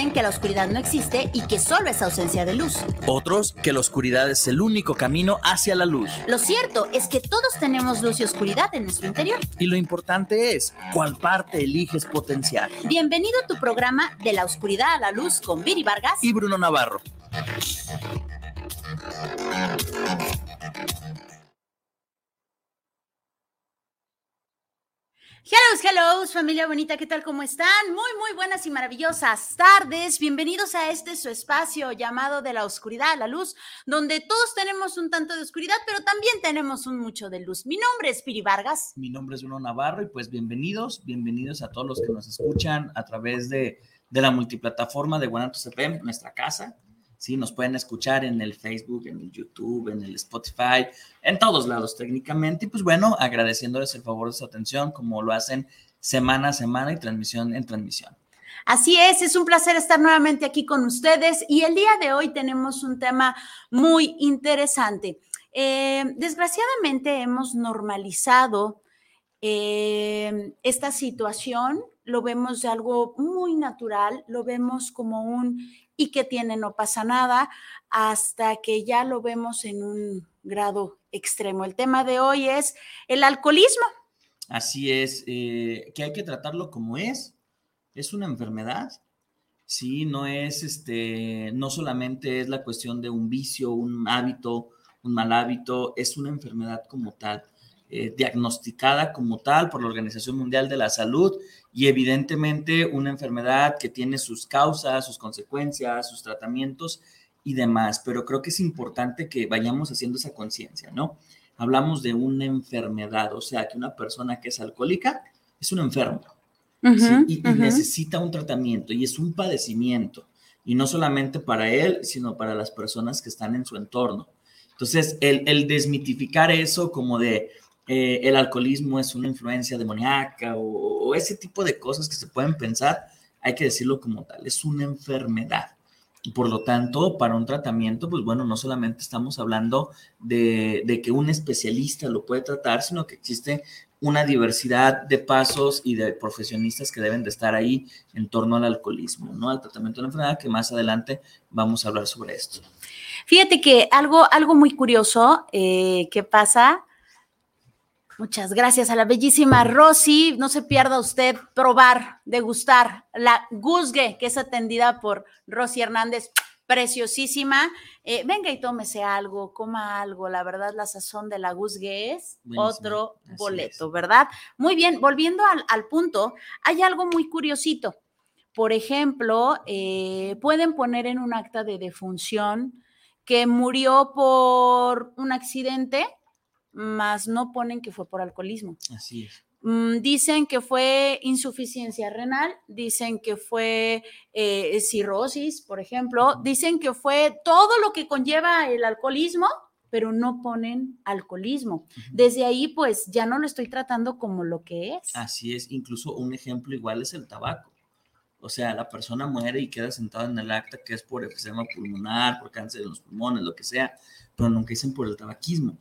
dicen que la oscuridad no existe y que solo es ausencia de luz. Otros que la oscuridad es el único camino hacia la luz. Lo cierto es que todos tenemos luz y oscuridad en nuestro interior. Y lo importante es cuál parte eliges potenciar. Bienvenido a tu programa De la oscuridad a la luz con Viri Vargas y Bruno Navarro. Hello, hello, familia bonita, ¿qué tal? ¿Cómo están? Muy, muy buenas y maravillosas tardes. Bienvenidos a este su espacio llamado de la oscuridad la luz, donde todos tenemos un tanto de oscuridad, pero también tenemos un mucho de luz. Mi nombre es Piri Vargas. Mi nombre es Bruno Navarro y pues bienvenidos, bienvenidos a todos los que nos escuchan a través de, de la multiplataforma de Guanatos FM, nuestra casa, ¿sí? Nos pueden escuchar en el Facebook, en el YouTube, en el Spotify, en todos lados técnicamente. Y pues bueno, agradeciéndoles el favor de su atención, como lo hacen semana a semana y transmisión en transmisión. Así es, es un placer estar nuevamente aquí con ustedes y el día de hoy tenemos un tema muy interesante. Eh, desgraciadamente hemos normalizado eh, esta situación, lo vemos de algo muy natural, lo vemos como un y que tiene no pasa nada hasta que ya lo vemos en un grado extremo. El tema de hoy es el alcoholismo. Así es, eh, que hay que tratarlo como es. Es una enfermedad. Sí, no es este, no solamente es la cuestión de un vicio, un hábito, un mal hábito, es una enfermedad como tal. Eh, diagnosticada como tal por la Organización Mundial de la Salud y evidentemente una enfermedad que tiene sus causas, sus consecuencias, sus tratamientos y demás, pero creo que es importante que vayamos haciendo esa conciencia, ¿no? Hablamos de una enfermedad, o sea, que una persona que es alcohólica es un enfermo y, necesita un tratamiento y es un padecimiento, y no solamente para él, sino para las personas que están en su entorno. Entonces, el, el desmitificar eso como de, eh, el alcoholismo es una influencia demoníaca o, ese tipo de cosas que se pueden pensar, hay que decirlo como tal, es una enfermedad. Y por lo tanto, para un tratamiento, pues bueno, no solamente estamos hablando de, que un especialista lo puede tratar, sino que existe una diversidad de pasos y de profesionistas que deben de estar ahí en torno al alcoholismo, ¿no? Al tratamiento de la enfermedad, que más adelante vamos a hablar sobre esto. Fíjate que algo, algo muy curioso eh, que pasa Muchas gracias a la bellísima Rosy. No se pierda usted probar, degustar la Guzgue, que es atendida por Rosy Hernández, preciosísima. Eh, venga y tómese algo, coma algo. La verdad, la sazón de la Guzgue es otro boleto, ¿verdad? Muy bien, volviendo al, punto, hay algo muy curiosito. Por ejemplo, eh, pueden poner en un acta de defunción que murió por un accidente más no ponen que fue por alcoholismo. Así es. Mm, dicen que fue insuficiencia renal, dicen que fue eh, cirrosis, por ejemplo, dicen que fue todo lo que conlleva el alcoholismo, pero no ponen alcoholismo. Desde ahí, pues ya no lo estoy tratando como lo que es. Así es, incluso un ejemplo igual es el tabaco. O sea, la persona muere y queda sentada en el acta que es por efisema pulmonar, por cáncer de los pulmones, lo que sea, pero nunca dicen por el tabaquismo.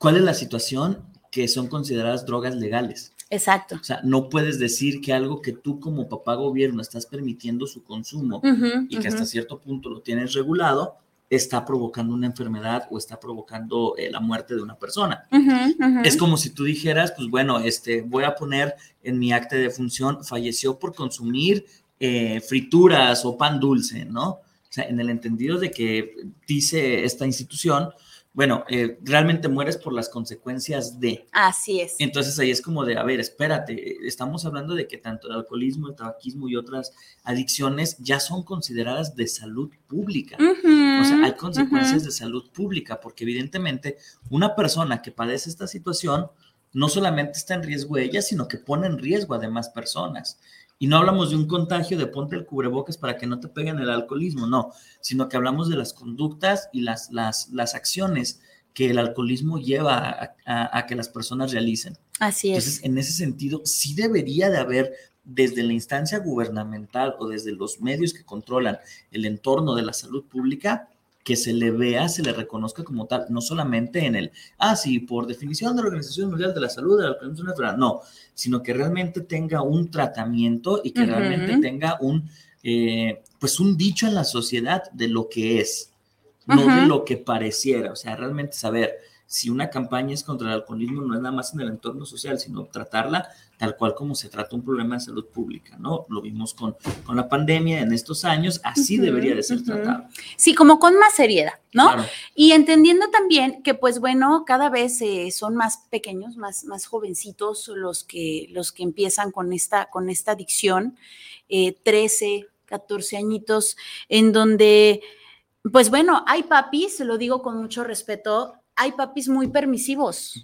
¿Cuál es la situación? Que son consideradas drogas legales. Exacto. O sea, no puedes decir que algo que tú como papá gobierno estás permitiendo su consumo y que hasta cierto punto lo tienes regulado, está provocando una enfermedad o está provocando eh, la muerte de una persona. Es como si tú dijeras, pues bueno, este, voy a poner en mi acta de función, falleció por consumir eh, frituras o pan dulce, ¿no? O sea, en el entendido de que dice esta institución, bueno, eh, realmente mueres por las consecuencias de. Así es. Entonces ahí es como de, a ver, espérate, estamos hablando de que tanto el alcoholismo, el tabaquismo y otras adicciones ya son consideradas de salud pública. o sea, hay consecuencias de salud pública, porque evidentemente una persona que padece esta situación no solamente está en riesgo ella, sino que pone en riesgo a demás personas. Y no hablamos de un contagio de ponte el cubrebocas para que no te peguen el alcoholismo, no, sino que hablamos de las conductas y las, las, las acciones que el alcoholismo lleva a, que las personas realicen. Así es. Entonces, en ese sentido, sí debería de haber desde la instancia gubernamental o desde los medios que controlan el entorno de la salud pública, que se le vea, se le reconozca como tal, no solamente en el, ah, sí, por definición de la Organización Mundial de la Salud, de la Organización Natural, no, sino que realmente tenga un tratamiento y que realmente tenga un, eh, pues un dicho en la sociedad de lo que es, no de lo que pareciera, o sea, realmente saber, si una campaña es contra el alcoholismo, no es nada más en el entorno social, sino tratarla tal cual como se trata un problema de salud pública, ¿no? Lo vimos con, con la pandemia en estos años, así debería de ser tratado. Sí, como con más seriedad, ¿no? Y entendiendo también que, pues bueno, cada vez eh, son más pequeños, más, más jovencitos los que, los que empiezan con esta, con esta adicción, 13, eh, 14 añitos, en donde... Pues bueno, hay papis, se lo digo con mucho respeto, hay papis muy permisivos.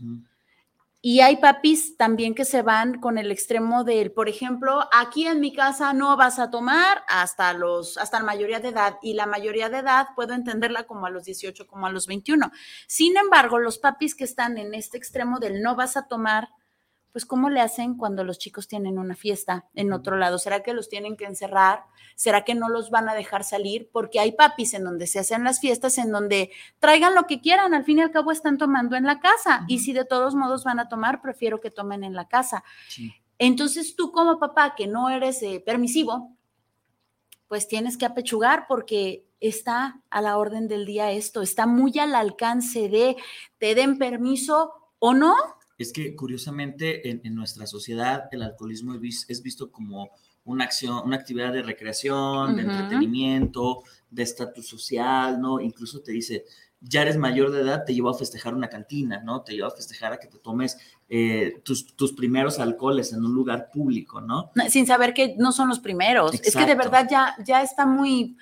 Y hay papis también que se van con el extremo del, por ejemplo, aquí en mi casa no vas a tomar hasta los, hasta la mayoría de edad. Y la mayoría de edad puedo entenderla como a los 18, como a los 21. Sin embargo, los papis que están en este extremo del no vas a tomar, pues ¿cómo le hacen cuando los chicos tienen una fiesta en otro lado? ¿Será que los tienen que encerrar? ¿Será que no los van a dejar salir? Porque hay papis en donde se hacen las fiestas, en donde traigan lo que quieran, al fin y al cabo están tomando en la casa. Y si de todos modos van a tomar, prefiero que tomen en la casa. Entonces tú como papá, que no eres eh, permisivo, pues tienes que apechugar porque está a la orden del día esto, está muy al alcance de, te den permiso o no, es que curiosamente en, nuestra sociedad el alcoholismo es, visto como una acción, una actividad de recreación, de entretenimiento, de estatus social, ¿no? Incluso te dice, ya eres mayor de edad, te llevo a festejar una cantina, ¿no? Te llevo a festejar a que te tomes eh, tus, tus, primeros alcoholes en un lugar público, ¿no? Sin saber que no son los primeros. Es que de verdad ya, ya está muy,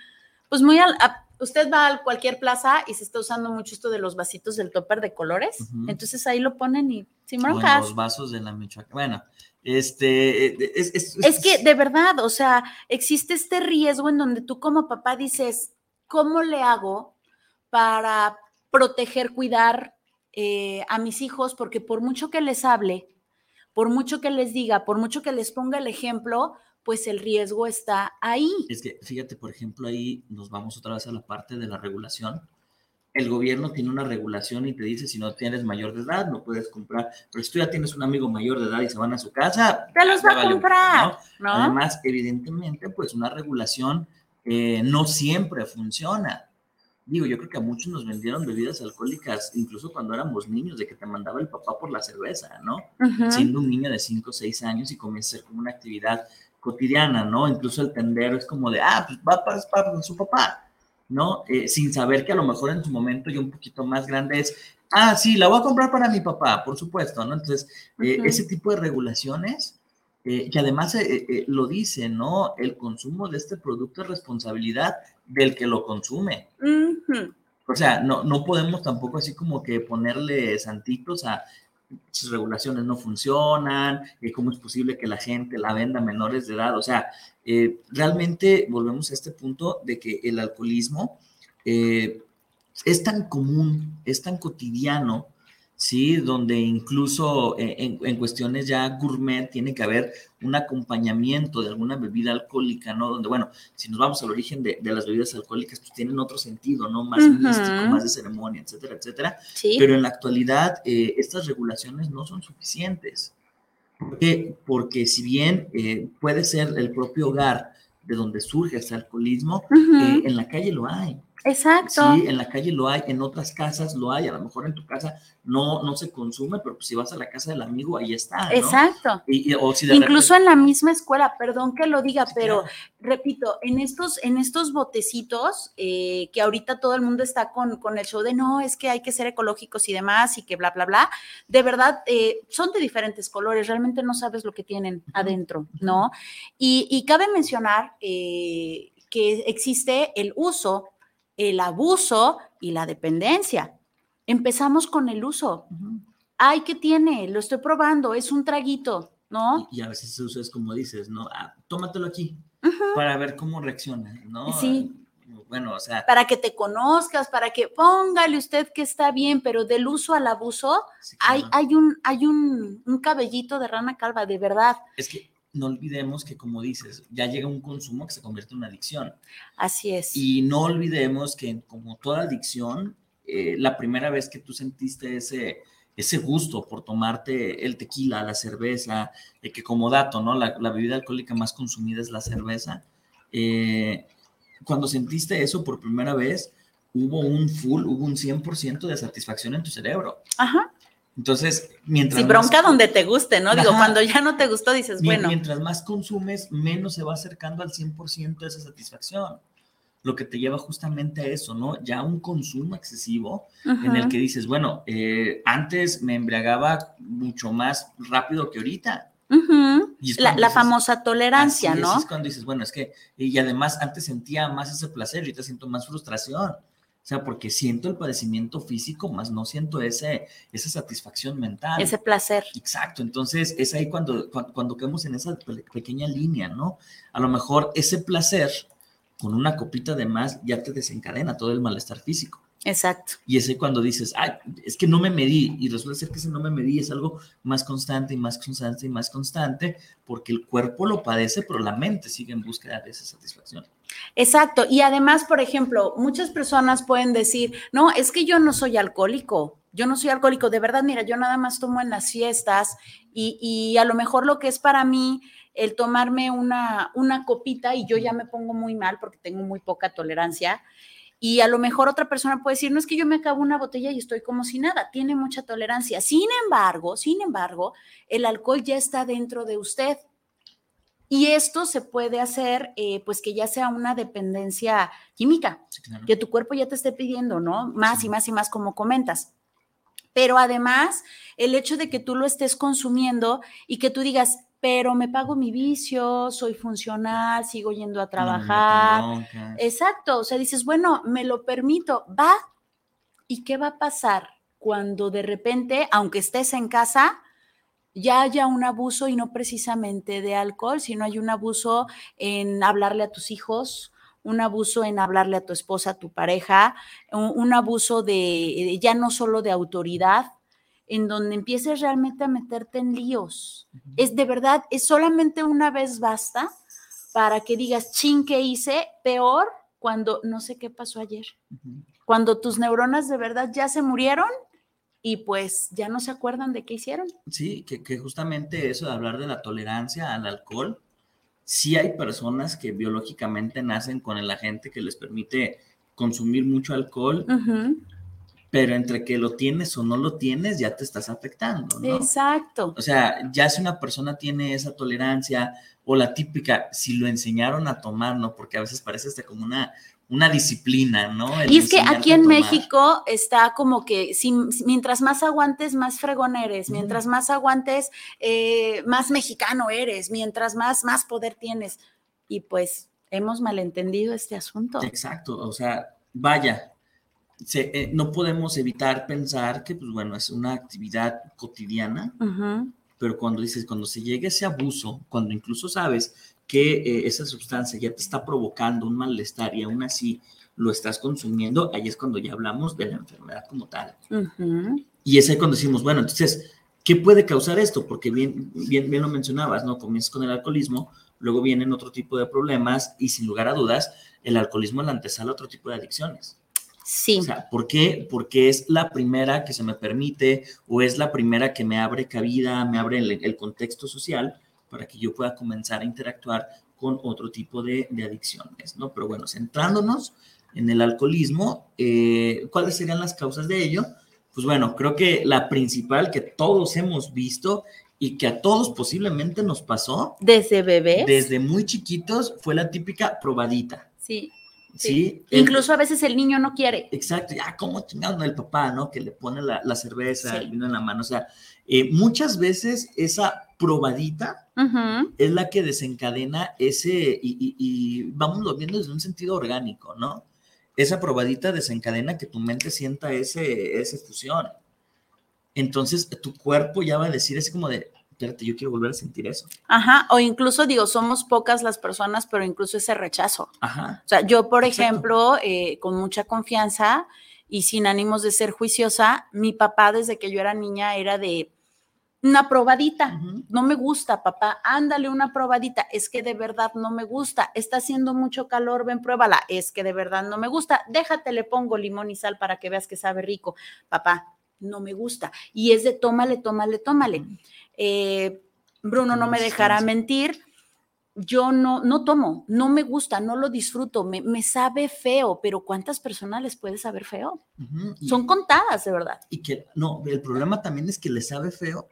pues muy al, usted va a cualquier plaza y se está usando mucho esto de los vasitos del topper de colores, entonces ahí lo ponen y sin broncas. los vasos de la Michoacán. Bueno, este, eh, es, que de verdad, o sea, existe este riesgo en donde tú como papá dices, ¿cómo le hago para proteger, cuidar eh, a mis hijos? Porque por mucho que les hable, por mucho que les diga, por mucho que les ponga el ejemplo, pues el riesgo está ahí. Es que, fíjate, por ejemplo, ahí nos vamos otra vez a la parte de la regulación. El gobierno tiene una regulación y te dice, si no tienes mayor de edad, no puedes comprar. Pero si tú ya tienes un amigo mayor de edad y se van a su casa, te los va a comprar. ¿no? Además, evidentemente, pues una regulación eh, no siempre funciona. Digo, yo creo que a muchos nos vendieron bebidas alcohólicas, incluso cuando éramos niños, de que te mandaba el papá por la cerveza, ¿no? Siendo un niño de 5 o 6 años y comienza a ser como una actividad cotidiana, ¿no? Incluso el tendero es como de, ah, pues va para, para su papá, ¿no? Eh, sin saber que a lo mejor en su momento y un poquito más grande es, ah, sí, la voy a comprar para mi papá, por supuesto, ¿no? Entonces, eh, ese tipo de regulaciones, eh, que además lo dice, ¿no? El consumo de este producto es responsabilidad del que lo consume. O sea, no, no podemos tampoco así como que ponerle santitos a sus regulaciones no funcionan, eh, cómo es posible que la gente la venda a menores de edad. O sea, eh, realmente volvemos a este punto de que el alcoholismo eh, es tan común, es tan cotidiano, ¿sí? Donde incluso en, en, cuestiones ya gourmet tiene que haber un acompañamiento de alguna bebida alcohólica, ¿no? Donde, bueno, si nos vamos al origen de, las bebidas alcohólicas, pues tienen otro sentido, ¿no? Más místico, más de ceremonia, etcétera, etcétera. Pero en la actualidad, eh, estas regulaciones no son suficientes. ¿Por qué? Porque si bien eh, puede ser el propio hogar de donde surge ese alcoholismo, eh, en la calle lo hay. Exacto. Sí, en la calle lo hay, en otras casas lo hay, a lo mejor en tu casa no, no se consume, pero pues si vas a la casa del amigo, ahí está. Exacto. Incluso en la misma escuela, perdón que lo diga, pero repito, en estos, en estos botecitos, eh, que ahorita todo el mundo está con, con, el show de no, es que hay que ser ecológicos y demás, y que bla, bla, bla, de verdad, eh, son de diferentes colores, realmente no sabes lo que tienen adentro, ¿no? Y, cabe mencionar eh, que existe el uso el abuso y la dependencia. Empezamos con el uso. Ay, ¿qué tiene? Lo estoy probando, es un traguito, ¿no? Y, a veces se es como dices, ¿no? Ah, tómatelo aquí para ver cómo reacciona, ¿no? Sí. bueno, o sea. Para que te conozcas, para que póngale usted que está bien, pero del uso al abuso hay, hay, un, hay un, un cabellito de rana calva, de verdad. Es que no olvidemos que, como dices, ya llega un consumo que se convierte en una adicción. Así es. Y no olvidemos que, como toda adicción, eh, la primera vez que tú sentiste ese, ese gusto por tomarte el tequila, la cerveza, eh, que como dato, ¿no? La, bebida alcohólica más consumida es la cerveza. Eh, cuando sentiste eso por primera vez, hubo un full, hubo un 100% de satisfacción en tu cerebro. Ajá. Entonces, mientras. Sí, bronca donde te guste, ¿no? Digo, cuando ya no te gustó, dices, bueno. Mientras más consumes, menos se va acercando al 100% de esa satisfacción. Lo que te lleva justamente a eso, ¿no? Ya un consumo excesivo en el que dices, bueno, eh, antes me embriagaba mucho más rápido que ahorita. la, famosa tolerancia, ¿no? Es, cuando dices, bueno, es que, y además antes sentía más ese placer, ahorita siento más frustración. O sea, porque siento el padecimiento físico, más no siento ese, esa satisfacción mental. Ese placer. Exacto. Entonces, es ahí cuando, cuando, cuando quedamos en esa pequeña línea, ¿no? A lo mejor ese placer con una copita de más ya te desencadena todo el malestar físico. Exacto. Y ese cuando dices, ay, es que no me medí, y resulta ser que ese no me medí es algo más constante y más constante y más constante, porque el cuerpo lo padece, pero la mente sigue en búsqueda de esa satisfacción. Exacto. Y además, por ejemplo, muchas personas pueden decir, no, es que yo no soy alcohólico. Yo no soy alcohólico, de verdad, mira, yo nada más tomo en las fiestas y, y a lo mejor lo que es para mí el tomarme una, una copita y yo ya me pongo muy mal porque tengo muy poca tolerancia, y a lo mejor otra persona puede decir, no es que yo me acabo una botella y estoy como si nada, tiene mucha tolerancia. Sin embargo, sin embargo, el alcohol ya está dentro de usted. Y esto se puede hacer, eh, pues que ya sea una dependencia química, que tu cuerpo ya te esté pidiendo, ¿no? Más y más y más, como comentas. Pero además, el hecho de que tú lo estés consumiendo y que tú digas, pero me pago mi vicio, soy funcional, sigo yendo a trabajar. Exacto, o sea, dices, bueno, me lo permito, va. ¿Y qué va a pasar cuando de repente, aunque estés en casa, ya haya un abuso y no precisamente de alcohol, sino hay un abuso en hablarle a tus hijos, un abuso en hablarle a tu esposa, a tu pareja, un, abuso de ya no solo de autoridad, en donde empieces realmente a meterte en líos. Es de verdad, es solamente una vez basta para que digas, chin, ¿qué hice? Peor cuando no sé qué pasó ayer. Cuando tus neuronas de verdad ya se murieron y pues ya no se acuerdan de qué hicieron. Sí, que, que justamente eso de hablar de la tolerancia al alcohol, sí hay personas que biológicamente nacen con el agente que les permite consumir mucho alcohol pero entre que lo tienes o no lo tienes, ya te estás afectando, ¿no? Exacto. O sea, ya si una persona tiene esa tolerancia o la típica, si lo enseñaron a tomar, ¿no? Porque a veces parece hasta como una, una disciplina, ¿no? y es que aquí en México está como que si, mientras más aguantes, más fregón eres, mientras más aguantes, eh, más mexicano eres, mientras más, más poder tienes. Y pues hemos malentendido este asunto. Exacto, o sea, vaya, eh, no podemos evitar pensar que, pues bueno, es una actividad cotidiana, pero cuando dices, cuando se llega ese abuso, cuando incluso sabes que eh, esa sustancia ya te está provocando un malestar y aún así lo estás consumiendo, ahí es cuando ya hablamos de la enfermedad como tal. Y es ahí cuando decimos, bueno, entonces, ¿qué puede causar esto? Porque bien, bien, bien lo mencionabas, ¿no? Comienzas con el alcoholismo, luego vienen otro tipo de problemas y sin lugar a dudas, el alcoholismo es la antesala a otro tipo de adicciones. Sí. O sea, ¿por qué? Porque es la primera que se me permite o es la primera que me abre cabida, me abre el, contexto social para que yo pueda comenzar a interactuar con otro tipo de, adicciones, ¿no? Pero bueno, centrándonos en el alcoholismo, eh, ¿cuáles serían las causas de ello? Pues bueno, creo que la principal que todos hemos visto y que a todos posiblemente nos pasó. Desde bebés. Desde muy chiquitos fue la típica probadita. Sí. Sí. Incluso a veces el niño no quiere. Exacto, ya como chingado el papá, ¿no? Que le pone la, cerveza, el vino en la mano. O sea, eh, muchas veces esa probadita es la que desencadena ese, y, y, vamos viendo desde un sentido orgánico, ¿no? Esa probadita desencadena que tu mente sienta ese, esa fusión. Entonces tu cuerpo ya va a decir, es como de, yo quiero volver a sentir eso. Ajá, o incluso digo, somos pocas las personas, pero incluso ese rechazo. Ajá. O sea, yo, por Exacto. ejemplo, eh, con mucha confianza y sin ánimos de ser juiciosa, mi papá desde que yo era niña era de una probadita. No me gusta, papá, ándale una probadita. Es que de verdad no me gusta. Está haciendo mucho calor, ven, pruébala. Es que de verdad no me gusta. Déjate, le pongo limón y sal para que veas que sabe rico. Papá, no me gusta. Y es de tómale, tómale, tómale. Eh, Bruno no me dejará mentir. Yo no, no tomo, no me gusta, no lo disfruto, me, me sabe feo, pero ¿cuántas personas les puede saber feo? Y- Son contadas, de verdad. Y que, no, el problema también es que le sabe feo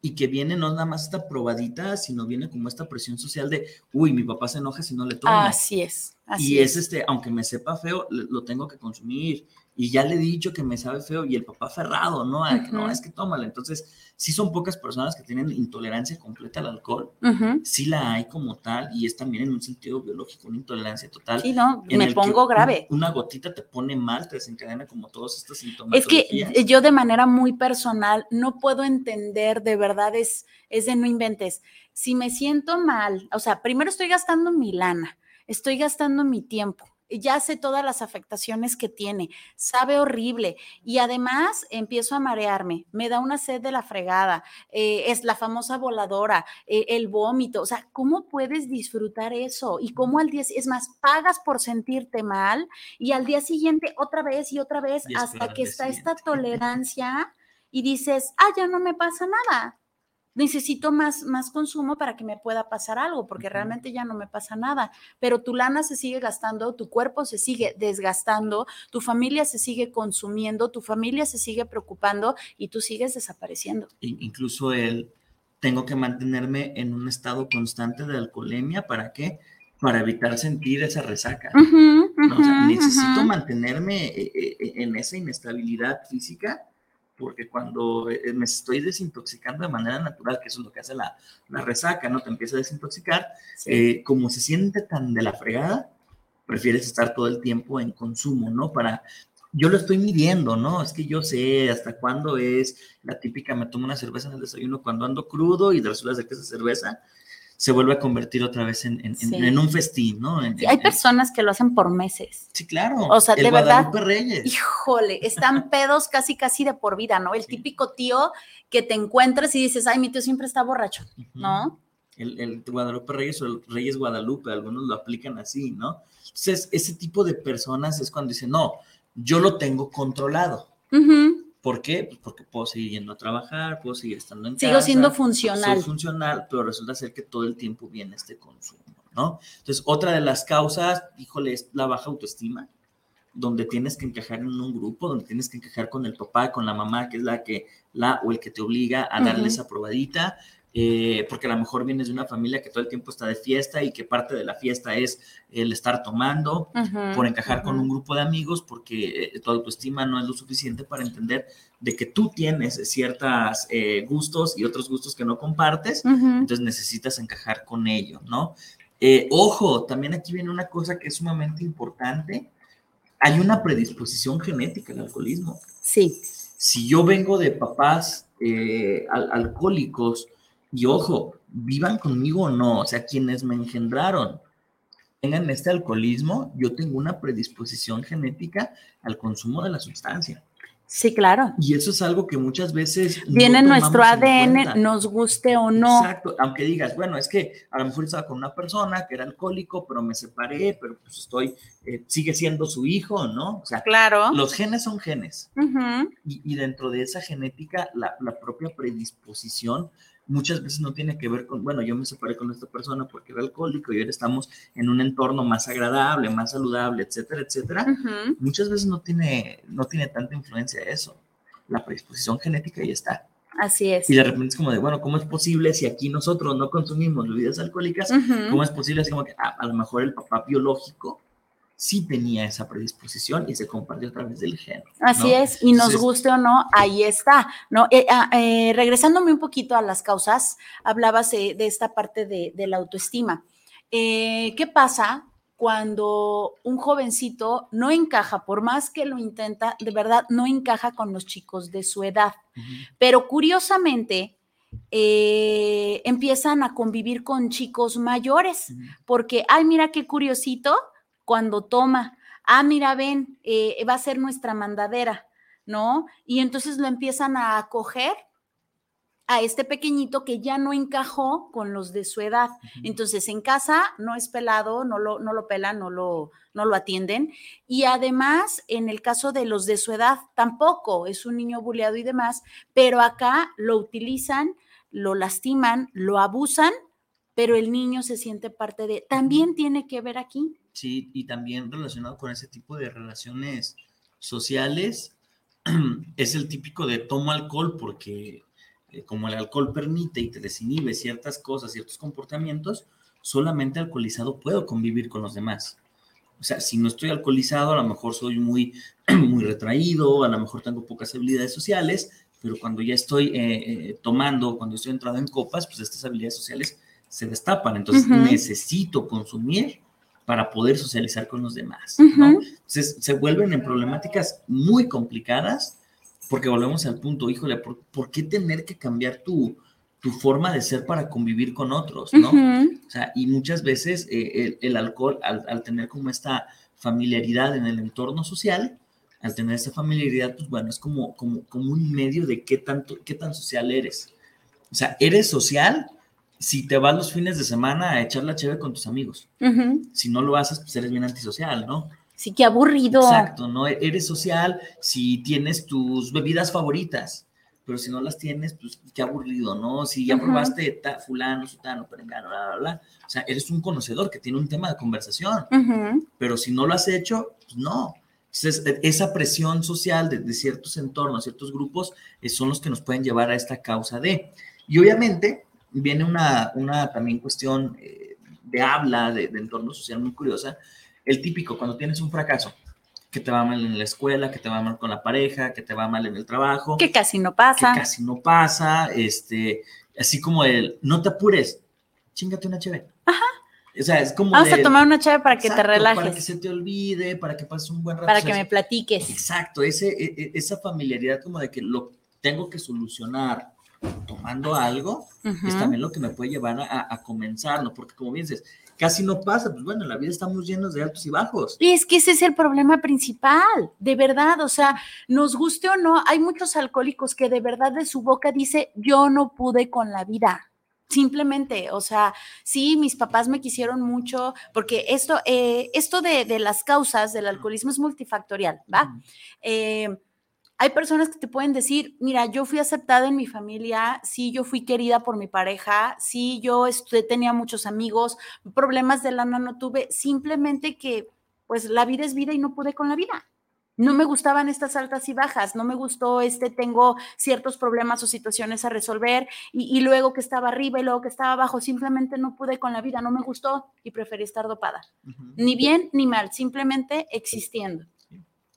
y que viene no nada más esta probadita, sino viene como esta presión social de, uy, mi papá se enoja si no le tomo. Así es, así y es. es este, aunque me sepa feo, lo tengo que consumir. Y ya le he dicho que me sabe feo y el papá aferrado, ¿no? A que, no, es que tómala. Entonces, sí son pocas personas que tienen intolerancia completa al alcohol. Ujú. Sí la hay como tal y es también en un sentido biológico, una intolerancia total. Sí, no, me pongo grave. Una gotita te pone mal, te desencadena como todos estos síntomas. Es que yo de manera muy personal no puedo entender, de verdad es, es de no inventes. Si me siento mal, o sea, primero estoy gastando mi lana, estoy gastando mi tiempo, ya sé todas las afectaciones que tiene, sabe horrible y además empiezo a marearme, me da una sed de la fregada, eh, es la famosa voladora, eh, el vómito, o sea, ¿cómo puedes disfrutar eso? Y cómo al día, es más, pagas por sentirte mal y al día siguiente otra vez y otra vez Y hasta que está esta tolerancia y dices, ah, ya no me pasa nada. Necesito más, más consumo para que me pueda pasar algo, porque realmente ya no me pasa nada. Pero tu lana se sigue gastando, tu cuerpo se sigue desgastando, tu familia se sigue consumiendo, tu familia se sigue preocupando y tú sigues desapareciendo. in- incluso el tengo que mantenerme en un estado constante de alcoholemia, ¿para qué? Para evitar sentir esa resaca. ¿no? O sea, ujú, necesito mantenerme eh, eh, en esa inestabilidad física, porque cuando eh, me estoy desintoxicando de manera natural, que eso es lo que hace la, la resaca, ¿no? Te empieza a desintoxicar, Sí. eh, como se siente tan de la fregada, prefieres estar todo el tiempo en consumo, ¿no? Para, yo lo estoy midiendo, ¿no? Es que yo sé hasta cuándo es la típica, me tomo una cerveza en el desayuno cuando ando crudo y resulta ser que esa cerveza se vuelve a convertir otra vez en, en- en- Sí. en un festín, ¿no? Sí, hay personas que lo hacen por meses. Sí, claro. O sea, el de verdad, Guadalupe Reyes. Híjole, están pedos casi casi de por vida, ¿no? El Sí. típico tío que te encuentras y dices, ay, mi tío siempre está borracho. ¿no? El, el Guadalupe Reyes o el Reyes Guadalupe, algunos lo aplican así, ¿no? Entonces, ese tipo de personas es cuando dicen, no, yo lo tengo controlado. Ujú. ¿Por qué? Pues porque puedo seguir yendo a trabajar, puedo seguir estando en Sigo casa. siendo funcional. Soy funcional, pero resulta ser que todo el tiempo viene este consumo, ¿no? Entonces, otra de las causas, híjole, es la baja autoestima, donde tienes que encajar en un grupo, donde tienes que encajar con el papá, con la mamá, que es la que, la o el que te obliga a darle Ujú. esa probadita, eh, porque a lo mejor vienes de una familia que todo el tiempo está de fiesta y que parte de la fiesta es el estar tomando, Ujú, por encajar con ujú. un grupo de amigos, porque eh, tu autoestima no es lo suficiente para entender de que tú tienes ciertos gustos y otros gustos que no compartes, Ujú. entonces necesitas encajar con ello, ¿no? Eh, ojo, también aquí viene una cosa que es sumamente importante. Hay una predisposición genética al alcoholismo. Sí, Si yo vengo de papás eh, al- alcohólicos, y ojo, vivan conmigo o no, o sea, quienes me engendraron tengan este alcoholismo, yo tengo una predisposición genética al consumo de la sustancia. sí, claro. Y eso es algo que muchas veces... no Viene en nuestro en. ADN, nos guste o no. Exacto, aunque digas, bueno, es que a lo mejor estaba con una persona que era alcohólico, pero me separé, pero pues estoy, eh, sigue siendo su hijo, ¿no? O sea, Claro. los genes son genes. Y, y dentro de esa genética, la, la propia predisposición muchas veces no tiene que ver con, bueno, yo me separé con esta persona porque era alcohólico y ahora estamos en un entorno más agradable, más saludable, etcétera, etcétera. Ujú. Muchas veces no tiene, no tiene tanta influencia eso. La predisposición genética ahí está. Así es. Y de repente es como de, bueno, ¿cómo es posible si aquí nosotros no consumimos bebidas alcohólicas? Ujú. ¿Cómo es posible? Es como que ah, a lo mejor el papá biológico sí tenía esa predisposición y se compartió a través del gen. Así ¿no? es, y nos Entonces- guste o no, ahí está, ¿no? Eh, ah, eh, regresándome un poquito a las causas, hablabas eh, de esta parte de, de la autoestima. ¿Qué pasa cuando un jovencito no encaja, por más que lo intenta, de verdad no encaja con los chicos de su edad? Pero curiosamente, empiezan a convivir con chicos mayores, porque, ay, mira qué curiosito cuando toma, ah, mira, ven, eh, va a ser nuestra mandadera, ¿no? Y entonces lo empiezan a acoger a este pequeñito que ya no encajó con los de su edad. Entonces, en casa no es pelado, no lo, no lo pelan, no lo, no lo atienden. Y además, en el caso de los de su edad, tampoco es un niño buleado y demás, pero acá lo utilizan, lo lastiman, lo abusan, pero el niño se siente parte de... También tiene que ver aquí. Sí, y también relacionado con ese tipo de relaciones sociales, es el típico de tomo alcohol porque eh, como el alcohol permite y te desinhibe ciertas cosas, ciertos comportamientos, solamente alcoholizado puedo convivir con los demás. O sea, si no estoy alcoholizado, a lo mejor soy muy, muy retraído, a lo mejor tengo pocas habilidades sociales, pero cuando ya estoy eh, eh, tomando, cuando estoy entrado en copas, pues estas habilidades sociales se destapan. Entonces necesito consumir para poder socializar con los demás. Entonces se vuelven en problemáticas muy complicadas porque volvemos al punto, híjole, ¿por, qué tener que cambiar tu, tu, forma de ser para convivir con otros, ¿no? O sea, y muchas veces eh, el, alcohol, al, tener como esta familiaridad en el entorno social, al tener esa familiaridad, pues bueno, es como, como, como un medio de qué, tanto, qué tan social eres. O sea, eres social si te vas los fines de semana a echar la chévere con tus amigos. Si no lo haces, pues eres bien antisocial, ¿no? Sí, qué aburrido. Exacto, ¿no? Eres social si tienes tus bebidas favoritas, pero si no las tienes, pues qué aburrido, ¿no? Si ya probaste ta, fulano, sutano, perengano, bla, bla, bla. O sea, eres un conocedor que tiene un tema de conversación, pero si no lo has hecho, pues no. Entonces, e, esa presión social de, ciertos entornos, ciertos grupos, eh, son los que nos pueden llevar a esta causa de. Y obviamente viene una, una también cuestión eh, de habla, de, de entorno social muy curiosa, el típico, cuando tienes un fracaso, que te va mal en la escuela, que te va mal con la pareja, que te va mal en el trabajo. Que casi no pasa. Que casi no pasa, este, así como el, no te apures, chingate una chévere. Ajá. O sea, es como. Vamos a tomar una chévere para que te relajes. Para que se te olvide, para que pases un buen rato. Para que me platiques. Exacto, ese, e, e, esa familiaridad como de que lo tengo que solucionar tomando algo, es también lo que me puede llevar a, a comenzar, ¿no? Porque como bien dices, casi no pasa. Pues bueno, en la vida estamos llenos de altos y bajos. Y es que ese es el problema principal, de verdad. O sea, nos guste o no, hay muchos alcohólicos que de verdad de su boca dice, yo no pude con la vida. Simplemente, o sea, sí, mis papás me quisieron mucho, porque esto, eh, esto de, de, las causas del alcoholismo es multifactorial, ¿va? Eh, hay personas que te pueden decir, mira, yo fui aceptada en mi familia, sí, yo fui querida por mi pareja, sí, yo tenía muchos amigos, problemas de lana no tuve, simplemente que pues la vida es vida y no pude con la vida. No me gustaban estas altas y bajas, no me gustó este, tengo ciertos problemas o situaciones a resolver y, luego que estaba arriba y luego que estaba abajo, simplemente no pude con la vida, no me gustó y preferí estar dopada. Ni bien ni mal, simplemente existiendo.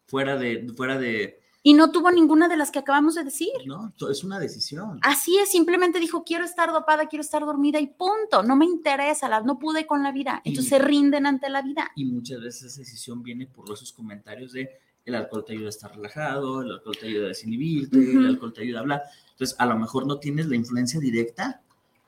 Fuera de, fuera de, y no tuvo ninguna de las que acabamos de decir. No, es una decisión. Así es, simplemente dijo, quiero estar dopada, quiero estar dormida y punto, no me interesa, no pude con la vida. Entonces se rinden ante la vida. Y muchas veces esa decisión viene por esos comentarios de el alcohol te ayuda a estar relajado, el alcohol te ayuda a desinhibirte, el alcohol te ayuda a hablar. Entonces, a lo mejor no tienes la influencia directa,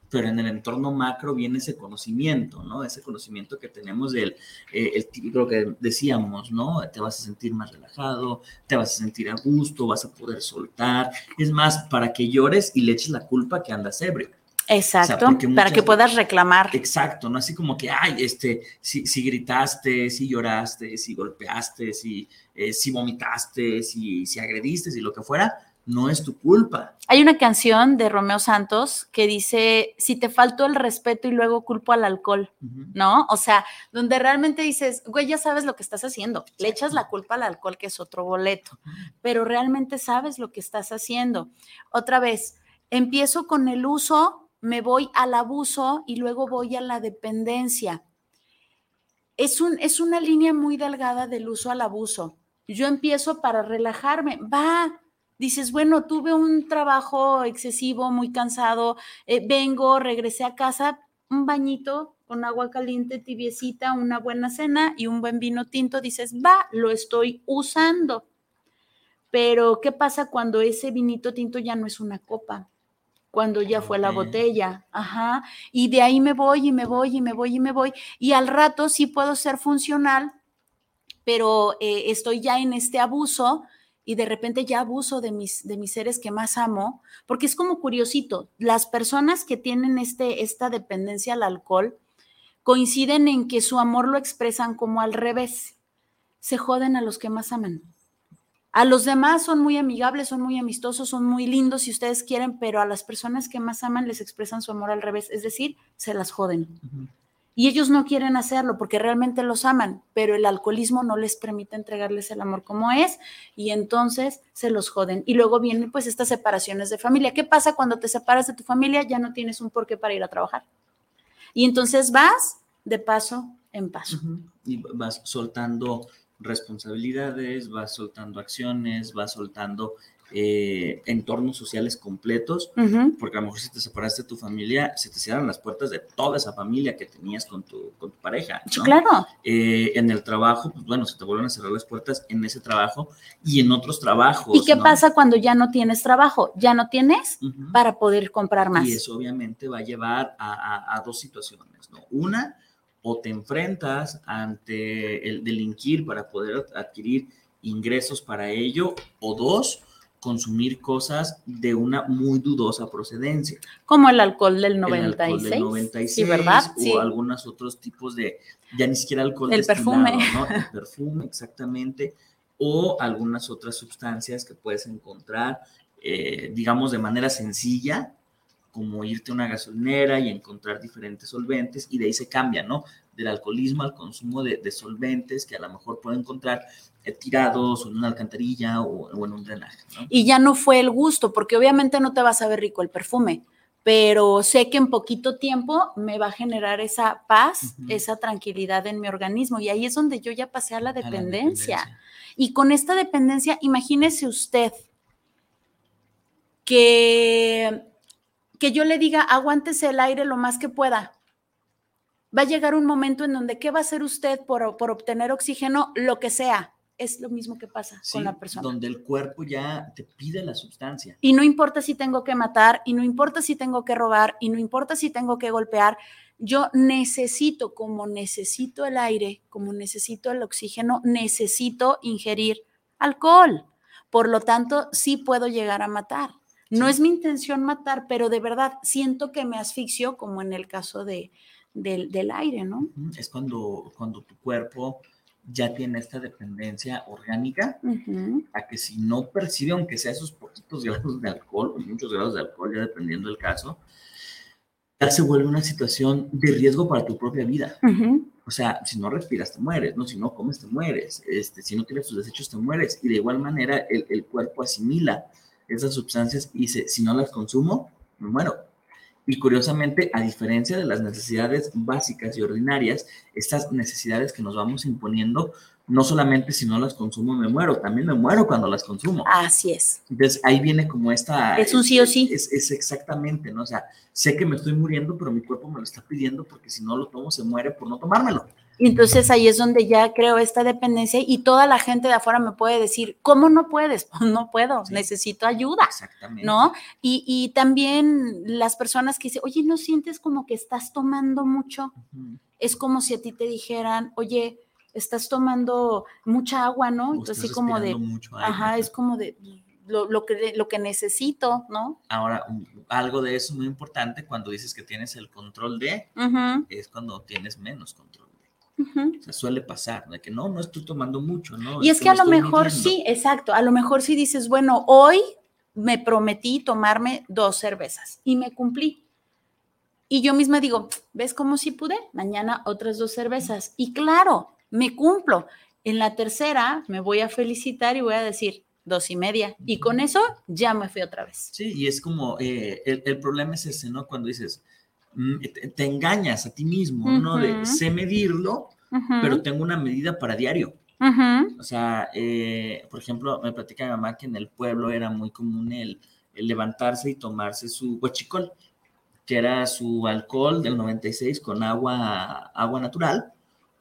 pero en el entorno macro viene ese conocimiento, ¿no? Ese conocimiento que tenemos del eh, el típico que decíamos, ¿no? Te vas a sentir más relajado, te vas a sentir a gusto, vas a poder soltar. Es más, para que llores y le eches la culpa que andas ebrio. Exacto, para que puedas reclamar. Exacto, no así como que, ay, este, si, si gritaste, si lloraste, si golpeaste, si, eh, si vomitaste, si, si agrediste, si lo que fuera, no es tu culpa. Hay una canción de Romeo Santos que dice, si te faltó el respeto y luego culpo al alcohol, ¿no? O sea, donde realmente dices, güey, ya sabes lo que estás haciendo, le echas la culpa al alcohol, que es otro boleto, pero realmente sabes lo que estás haciendo. Otra vez, empiezo con el uso, me voy al abuso y luego voy a la dependencia. Es, un, es una línea muy delgada del uso al abuso. Yo empiezo para relajarme, va, dices, bueno, tuve un trabajo excesivo, muy cansado, eh, vengo, regresé a casa, un bañito con agua caliente, tibiecita, una buena cena y un buen vino tinto, dices, va, lo estoy usando. Pero, ¿qué pasa cuando ese vinito tinto ya no es una copa? cuando ya fue la botella, ajá, y de ahí me voy y me voy y me voy y me voy, y al rato sí puedo ser funcional, pero eh, estoy ya en este abuso y de repente ya abuso de mis, de mis seres que más amo, porque es como curiosito, las personas que tienen este, esta dependencia al alcohol coinciden en que su amor lo expresan como al revés, se joden a los que más aman. A los demás son muy amigables, son muy amistosos, son muy lindos si ustedes quieren, pero a las personas que más aman les expresan su amor al revés, es decir, se las joden. Y ellos no quieren hacerlo porque realmente los aman, pero el alcoholismo no les permite entregarles el amor como es y entonces se los joden. Y luego vienen pues estas separaciones de familia. ¿Qué pasa cuando te separas de tu familia? Ya no tienes un porqué para ir a trabajar. Y entonces vas de paso en paso. Y vas soltando responsabilidades, vas soltando acciones, vas soltando eh, entornos sociales completos, porque a lo mejor si te separaste de tu familia, se te cierran las puertas de toda esa familia que tenías con tu, con tu pareja. Claro. Eh, en el trabajo, pues bueno, se te vuelven a cerrar las puertas en ese trabajo y en otros trabajos. ¿Y qué pasa cuando ya no tienes trabajo? Ya no tienes para poder comprar más. Y eso obviamente va a llevar a, a dos situaciones, ¿no? Una, o te enfrentas ante el delinquir para poder adquirir ingresos para ello, o dos, consumir cosas de una muy dudosa procedencia. Como el alcohol del 96. El alcohol del 96 sí, ¿verdad? O algunos otros tipos de, ya ni siquiera alcohol. El perfume. ¿no? El perfume, exactamente. O algunas otras sustancias que puedes encontrar, eh, digamos, de manera sencilla, como irte a una gasolinera y encontrar diferentes solventes y de ahí se cambia, ¿no? Del alcoholismo al consumo de, solventes que a lo mejor puede encontrar eh, tirados o en una alcantarilla o, en un drenaje. ¿no? Y ya no fue el gusto, porque obviamente no te va a saber rico el perfume, pero sé que en poquito tiempo me va a generar esa paz, esa tranquilidad en mi organismo y ahí es donde yo ya pasé a la dependencia. Y con esta dependencia, imagínese usted que que yo le diga, aguántese el aire lo más que pueda. Va a llegar un momento en donde, ¿qué va a hacer usted por, obtener oxígeno? Lo que sea. Es lo mismo que pasa con la persona. Donde el cuerpo ya te pide la sustancia. Y no importa si tengo que matar, y no importa si tengo que robar, y no importa si tengo que golpear. Yo necesito, como necesito el aire, como necesito el oxígeno, necesito ingerir alcohol. Por lo tanto, sí puedo llegar a matar. No es mi intención matar, pero de verdad siento que me asfixio, como en el caso de, del, aire, ¿no? Es cuando, cuando tu cuerpo ya tiene esta dependencia orgánica, a que si no percibe, aunque sea esos poquitos grados de alcohol, o muchos grados de alcohol, ya dependiendo del caso, ya se vuelve una situación de riesgo para tu propia vida. O sea, si no respiras, te mueres, ¿no? Si no comes, te mueres. Este, si no tienes tus desechos, te mueres. Y de igual manera, el, el cuerpo asimila esas sustancias y dice, si no las consumo, me muero. Y curiosamente, a diferencia de las necesidades básicas y ordinarias, estas necesidades que nos vamos imponiendo, no solamente si no las consumo me muero, también me muero cuando las consumo. Así es. Entonces ahí viene como esta... Es un sí o sí. Es, es, exactamente, ¿no? O sea, sé que me estoy muriendo, pero mi cuerpo me lo está pidiendo porque si no lo tomo se muere por no tomármelo. Y entonces ahí es donde ya creo esta dependencia y toda la gente de afuera me puede decir, ¿cómo no puedes? Pues no puedo, necesito ayuda, Exactamente. ¿no? Y, también las personas que dicen, oye, ¿no sientes como que estás tomando mucho? Es como si a ti te dijeran, oye, estás tomando mucha agua, ¿no? Entonces, así como de, ajá, es como de lo, que, lo que necesito, ¿no? Ahora, algo de eso muy importante cuando dices que tienes el control de, es cuando tienes menos control se suele pasar, de que no, no estoy tomando mucho, ¿no? Y es, que, a lo mejor sí, exacto, a lo mejor sí dices, bueno, hoy me prometí tomarme dos cervezas y me cumplí. Y yo misma digo, ¿ves cómo sí pude? Mañana otras dos cervezas. Y claro, me cumplo. En la tercera me voy a felicitar y voy a decir dos y media. Y con eso ya me fui otra vez. Sí, y es como, eh, el, problema es ese, ¿no? Cuando dices, Mm, te, engañas a ti mismo, ¿no? De sé medirlo, pero tengo una medida para diario. O sea, eh, por ejemplo, me platica mi mamá que en el pueblo era muy común el, levantarse y tomarse su huachicol, que era su alcohol del 96 con agua, agua natural,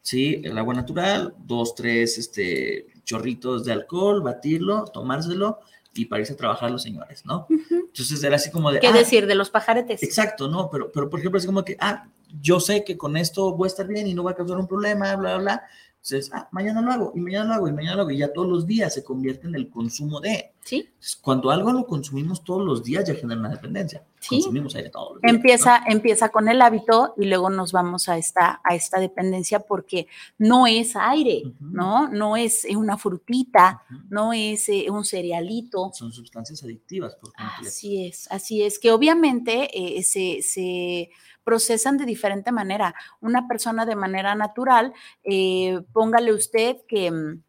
¿sí? El agua natural, dos, tres este, chorritos de alcohol, batirlo, tomárselo y para irse a trabajar los señores, ¿no? Entonces era así como de... ¿Qué ah, decir de los pajaretes? Exacto, ¿no? Pero, pero por ejemplo, es como que, ah, yo sé que con esto voy a estar bien y no va a causar un problema, bla, bla, bla. Entonces, ah, mañana lo hago, y mañana lo hago, y mañana lo hago, y ya todos los días se convierte en el consumo de. Sí. Entonces, cuando algo lo consumimos todos los días, ya genera una dependencia. Sí. Consumimos aire todos los días. Empieza, empieza con el hábito y luego nos vamos a esta, a esta dependencia porque no es aire, Ujú. ¿no? No es una frutita, ¿no? Ujú. no es eh, un cerealito. Son sustancias adictivas por completo. Así es, así es, que obviamente eh, se, se procesan de diferente manera. Una persona de manera natural, eh, póngale usted que mm,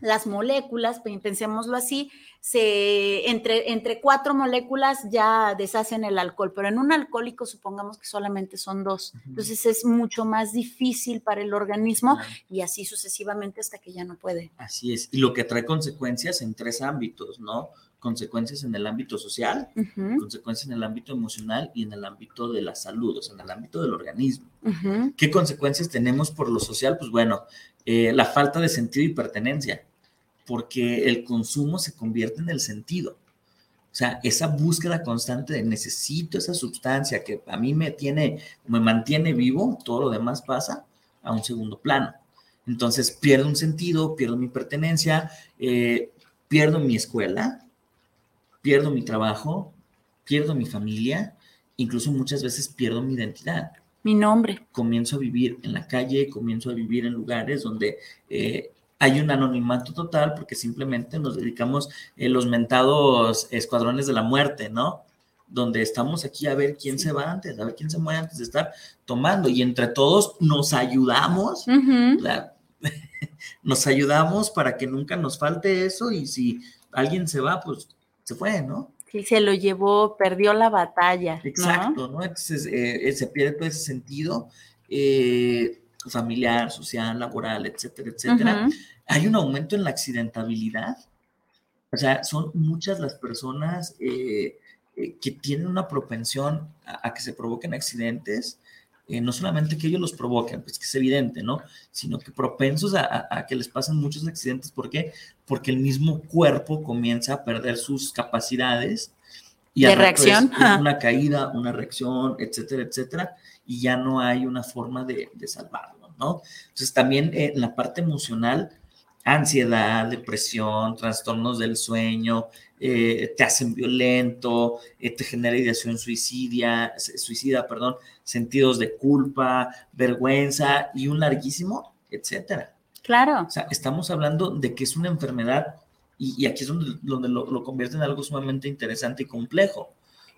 las moléculas, pe- pensémoslo así, se, entre, entre cuatro moléculas ya deshacen el alcohol, pero en un alcohólico supongamos que solamente son dos. Entonces es mucho más difícil para el organismo y así sucesivamente hasta que ya no puede. Así es. Y lo que trae consecuencias en tres ámbitos, ¿no? Consecuencias en el ámbito social, consecuencias en el ámbito emocional y en el ámbito de la salud, o sea, en el ámbito del organismo. ¿Qué consecuencias tenemos por lo social? Pues bueno, eh, la falta de sentido y pertenencia, porque el consumo se convierte en el sentido. O sea, esa búsqueda constante de necesito esa sustancia que a mí me tiene, me mantiene vivo, todo lo demás pasa a un segundo plano. Entonces pierdo un sentido, pierdo mi pertenencia, eh, pierdo mi escuela, pierdo mi trabajo, pierdo mi familia, incluso muchas veces pierdo mi identidad Mi nombre. comienzo a vivir en la calle, comienzo a vivir en lugares donde eh, hay un anonimato total porque simplemente nos dedicamos eh, los mentados escuadrones de la muerte, ¿no? Donde estamos aquí a ver quién se va antes, a ver quién se muere antes de estar tomando y entre todos nos ayudamos, Ujú. la- nos ayudamos para que nunca nos falte eso y si alguien se va, pues se fue, ¿no? Sí, se lo llevó, perdió la batalla. ¿no? Exacto, ¿no? Entonces eh, se pierde todo ese sentido eh, familiar, social, laboral, etcétera, etcétera. Hay un aumento en la accidentabilidad. O sea, son muchas las personas eh, eh, que tienen una propensión a, a que se provoquen accidentes. Eh, no solamente que ellos los provoquen, pues que es evidente, ¿no? Sino que propensos a, a- a que les pasen muchos accidentes. ¿Por qué? Porque el mismo cuerpo comienza a perder sus capacidades. Y De es reacción. un- una caída, una reacción, etcétera, etcétera, y ya no hay una forma de, de salvarlo, ¿no? Entonces también eh, en la parte emocional, ansiedad, depresión, trastornos del sueño, eh, te hacen violento, eh, te genera ideación suicidia, suicida, perdón, sentidos de culpa, vergüenza y un larguísimo, etcétera. Claro. O sea, estamos hablando de que es una enfermedad y, y aquí es donde, donde lo, lo convierte en algo sumamente interesante y complejo.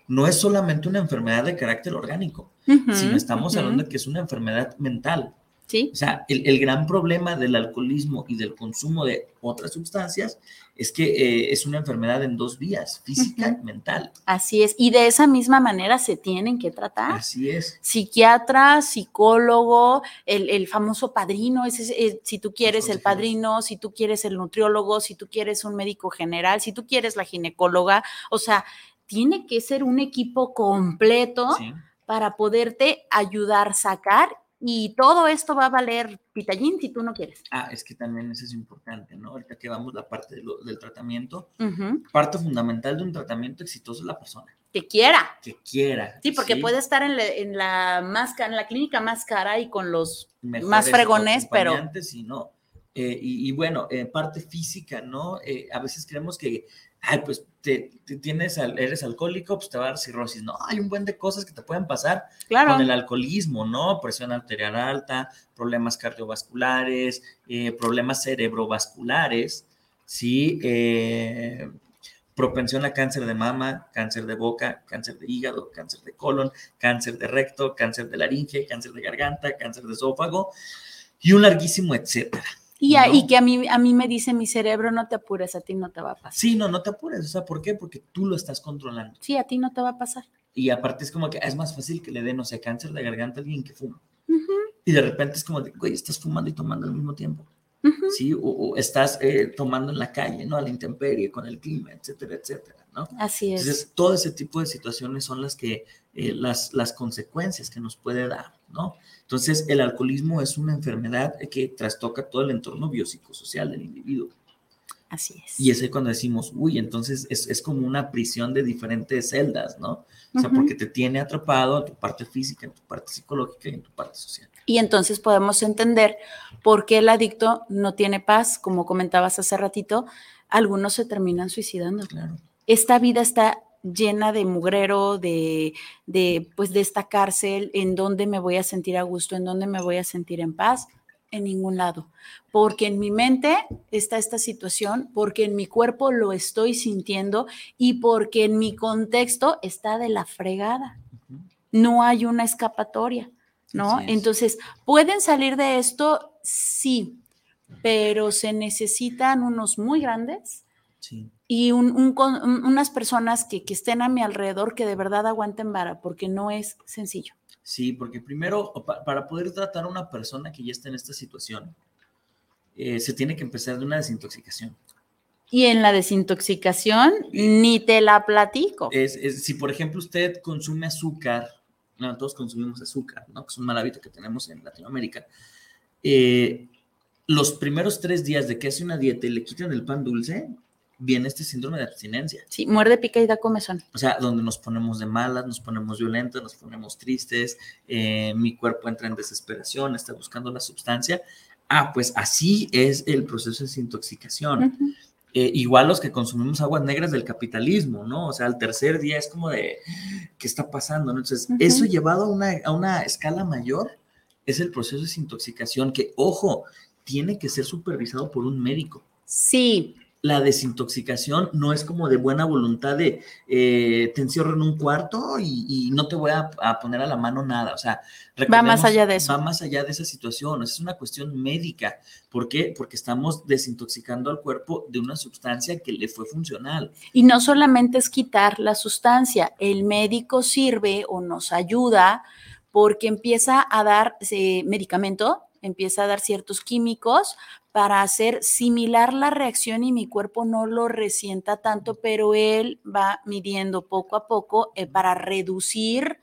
No es solamente una enfermedad de carácter orgánico, sino estamos hablando de que es una enfermedad mental. Sí, O sea, el, el gran problema del alcoholismo y del consumo de otras sustancias es que eh, es una enfermedad en dos vías, física y mental. así es. Y de esa misma manera se tienen que tratar. Así es. Psiquiatra, psicólogo, el, el famoso padrino, ese, es, eh, si tú quieres el padrino, si tú quieres el nutriólogo, si tú quieres un médico general, si tú quieres la ginecóloga, o sea, tiene que ser un equipo completo Sí. para poderte ayudar, sacar y todo esto va a valer pitallín si tú no quieres. Ah, es que también eso es importante, ¿no? Ahorita que vamos la parte de lo- del tratamiento, Ujú, parte fundamental de un tratamiento exitoso es la persona Que quiera. que quiera. Sí, porque puede estar en la, en la más en la clínica más cara y con los mejores más fregones, pero- y no. Eh, y, y bueno, eh, parte física, ¿no? Eh, a veces creemos que, ay, pues te, te tienes, al- eres alcohólico, pues te va a dar cirrosis. No, hay un buen de cosas que te pueden pasar claro. con el alcoholismo, ¿no? Presión arterial alta, problemas cardiovasculares, eh, problemas cerebrovasculares, ¿sí? Eh, propensión a cáncer de mama, cáncer de boca, cáncer de hígado, cáncer de colon, cáncer de recto, cáncer de laringe, cáncer de garganta, cáncer de esófago y un larguísimo etcétera. Y, a- ¿no? y que a mí, a mí me dice mi cerebro, no te apures, a ti no te va a pasar. Sí, no, no te apures, o sea, ¿por qué? Porque tú lo estás controlando. Sí, a ti no te va a pasar. Y aparte es como que es más fácil que le den, no sé, cáncer de garganta a alguien que fuma. Y de repente es como de, güey, estás fumando y tomando al mismo tiempo. ¿Sí? O, o estás eh, tomando en la calle, ¿no? A la intemperie, con el clima, etcétera, etcétera, ¿no? Así es. Entonces, todo ese tipo de situaciones son las que, eh, las, las consecuencias que nos puede dar, ¿no? Entonces, el alcoholismo es una enfermedad que trastoca todo el entorno biopsicosocial del individuo. Así es. Y es ahí cuando decimos, uy, entonces es, es como una prisión de diferentes celdas, ¿no? O sea, porque te tiene atrapado en tu parte física, en tu parte psicológica y en tu parte social. Y entonces podemos entender por qué el adicto no tiene paz, como comentabas hace ratito, algunos se terminan suicidando. Claro. Esta vida está llena de mugrero, de, de, pues de esta cárcel, en donde me voy a sentir a gusto, en donde me voy a sentir en paz, en ningún lado, porque en mi mente está esta situación, porque en mi cuerpo lo estoy sintiendo y porque en mi contexto está de la fregada. No hay una escapatoria, ¿no? Entonces, ¿pueden salir de esto? Sí, pero se necesitan unos muy grandes y unas personas que, que estén a mi alrededor que de verdad aguanten vara, porque no es sencillo. Sí, porque primero, para poder tratar a una persona que ya está en esta situación, eh, se tiene que empezar de una desintoxicación. Y en la desintoxicación ni te la platico. Es, si, por ejemplo, usted consume azúcar, no, todos consumimos azúcar, ¿no? Que es un mal hábito que tenemos en Latinoamérica. Eh, los primeros tres días de que hace una dieta y le quitan el pan dulce, viene este síndrome de abstinencia. Sí, muerde, pica y da comezón. O sea, donde nos ponemos de malas, nos ponemos violentos, nos ponemos tristes, eh, mi cuerpo entra en desesperación, está buscando la sustancia. Ah, pues así es el proceso de desintoxicación. Eh, igual los que consumimos aguas negras del capitalismo, ¿no? O sea, al tercer día es como de, ¿qué está pasando? Entonces, eso llevado a una, a una escala mayor es el proceso de desintoxicación que, ojo, tiene que ser supervisado por un médico. Sí, la desintoxicación no es como de buena voluntad de eh, te encierro en un cuarto y, no te voy a, poner a la mano nada. O sea, va más allá de eso. Va más allá de esa situación. Es una cuestión médica. ¿Por qué? Porque estamos desintoxicando al cuerpo de una sustancia que le fue funcional. Y no solamente es quitar la sustancia, el médico sirve o nos ayuda porque empieza a dar eh, medicamento empieza a dar ciertos químicos para hacer similar la reacción y mi cuerpo no lo resienta tanto, pero él va midiendo poco a poco eh, para reducir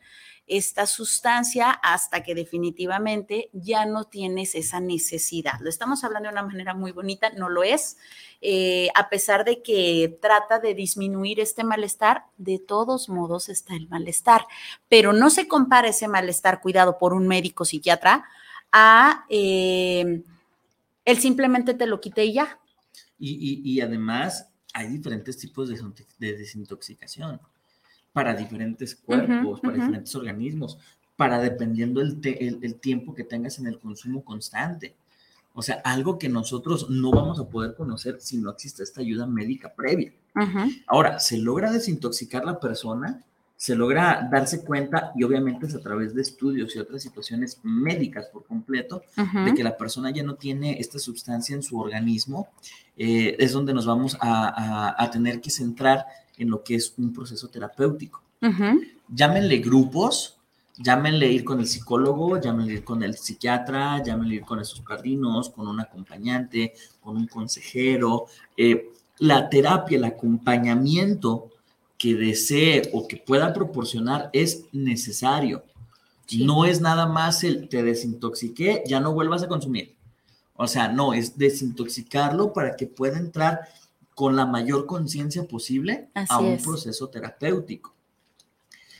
esta sustancia hasta que definitivamente ya no tienes esa necesidad. Lo estamos hablando de una manera muy bonita, no lo es. Eh, a pesar de que trata de disminuir este malestar, de todos modos está el malestar, pero no se compara ese malestar cuidado por un médico psiquiatra a eh, él simplemente te lo quite y ya. Y, además hay diferentes tipos de, desintoxicación para diferentes cuerpos, para diferentes organismos, para dependiendo el, el, tiempo que tengas en el consumo constante. O sea, algo que nosotros no vamos a poder conocer si no existe esta ayuda médica previa. Ahora, se logra desintoxicar la persona se logra darse cuenta, y obviamente es a través de estudios y otras situaciones médicas por completo, de que la persona ya no tiene esta sustancia en su organismo, eh, es donde nos vamos a, tener que centrar en lo que es un proceso terapéutico. Llámenle grupos, llámenle ir con el psicólogo, llámenle ir con el psiquiatra, llámenle ir con esos padrinos, con un acompañante, con un consejero. Eh, la terapia, el acompañamiento que desee o que pueda proporcionar es necesario. No es nada más el te desintoxiqué, ya no vuelvas a consumir. O sea, no, es desintoxicarlo para que pueda entrar con la mayor conciencia posible a un proceso terapéutico.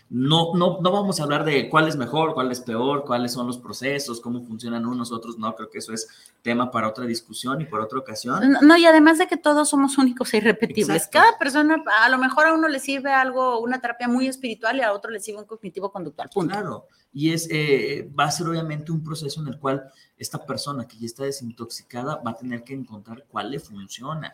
No, no, no vamos a hablar de cuál es mejor, cuál es peor, cuáles son los procesos, cómo funcionan unos otros. No, creo que eso es tema para otra discusión y por otra ocasión. No, y además de que todos somos únicos e irrepetibles. Cada persona, a lo mejor a uno le sirve algo, una terapia muy espiritual y a otro le sirve un cognitivo conductual. Punto. Claro. Y es, eh, va a ser obviamente un proceso en el cual esta persona que ya está desintoxicada va a tener que encontrar cuál le funciona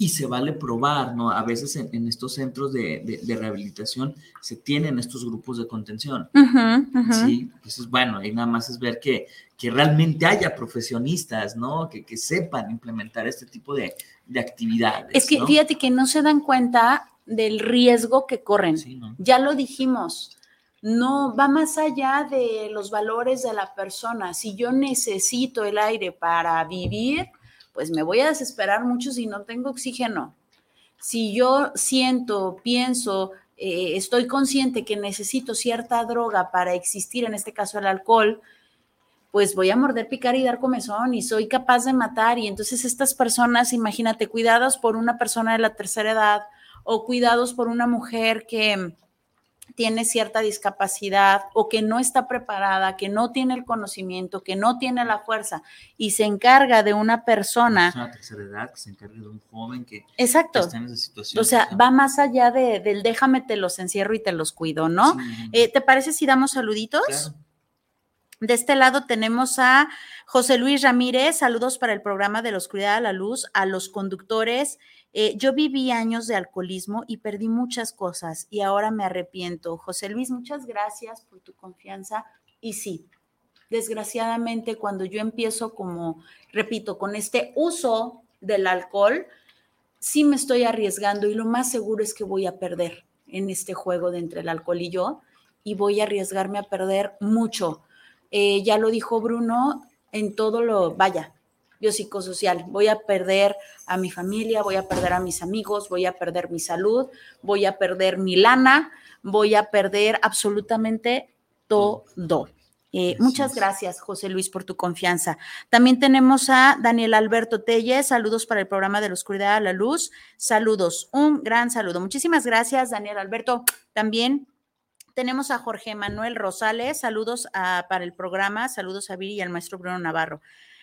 y se vale probar, ¿no? A veces en, estos centros de, rehabilitación se tienen estos grupos de contención. Sí, entonces, bueno, ahí nada más es ver que, que realmente haya profesionistas, ¿no? Que, que sepan implementar este tipo de, actividades. Es que fíjate que no se dan cuenta del riesgo que corren. Ya lo dijimos. No va más allá de los valores de la persona. Si yo necesito el aire para vivir, pues me voy a desesperar mucho si no tengo oxígeno. Si yo siento, pienso, eh, estoy consciente que necesito cierta droga para existir, en este caso el alcohol, pues voy a morder, picar y dar comezón y soy capaz de matar. Y entonces estas personas, imagínate, cuidadas por una persona de la tercera edad o cuidados por una mujer que tiene cierta discapacidad o que no está preparada, que no tiene el conocimiento, que no tiene la fuerza y se encarga de una persona. Una tercera edad, que se encarga de un joven que, Exacto. está en esa situación. O sea, va más allá de, del déjame te los encierro y te los cuido, ¿no? Sí. Eh, ¿Te parece si damos saluditos? Claro. De este lado tenemos a José Luis Ramírez, saludos para el programa de la oscuridad a la luz, a los conductores. Eh, yo viví años de alcoholismo y perdí muchas cosas y ahora me arrepiento. José Luis, muchas gracias por tu confianza. Y sí, desgraciadamente cuando yo empiezo como, repito, con este uso del alcohol, sí me estoy arriesgando y lo más seguro es que voy a perder en este juego de entre el alcohol y yo y voy a arriesgarme a perder mucho. Eh, ya lo dijo Bruno, en todo lo, vaya, biopsicosocial, voy a perder a mi familia, voy a perder a mis amigos, voy a perder mi salud, voy a perder mi lana, voy a perder absolutamente todo. Eh, muchas gracias, José Luis, por tu confianza. También tenemos a Daniel Alberto Telles, saludos para el programa de la oscuridad a la luz. Saludos, un gran saludo. Muchísimas gracias, Daniel Alberto. También tenemos a Jorge Manuel Rosales, saludos a- para el programa, saludos a Viri y al maestro Bruno Navarro.